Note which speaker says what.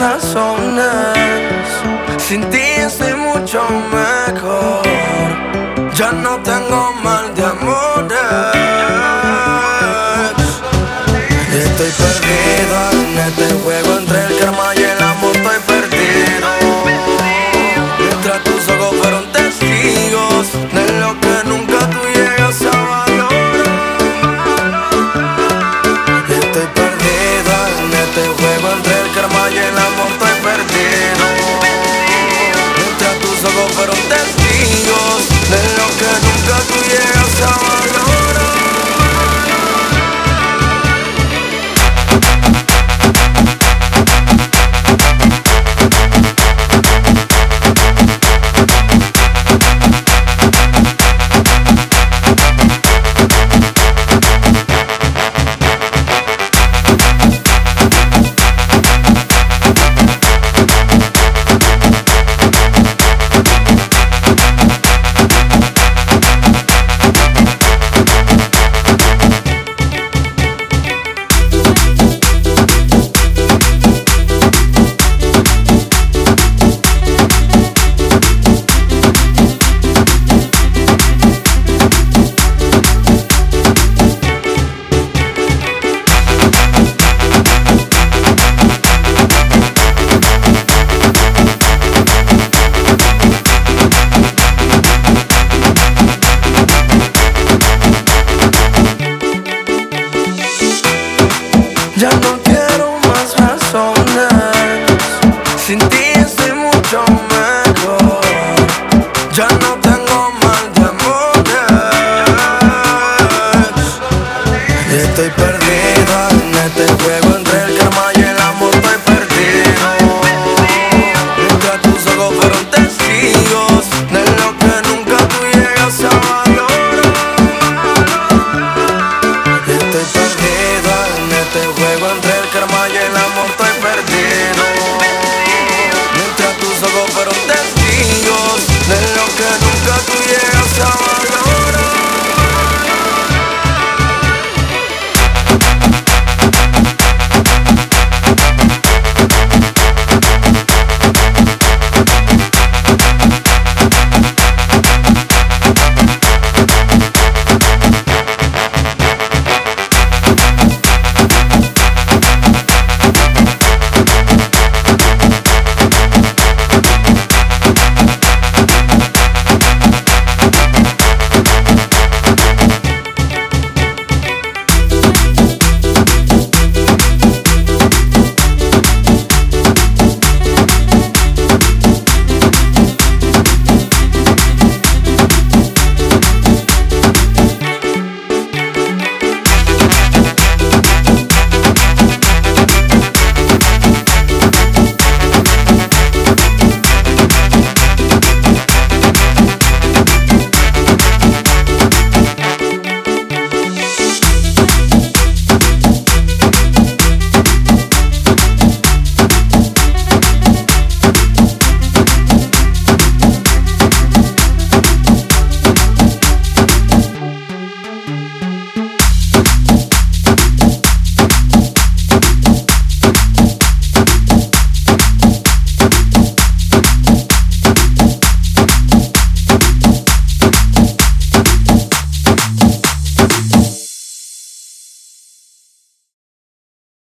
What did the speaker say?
Speaker 1: razones. Sin ti estoy mucho mejor. Ya no tengo mal de amores.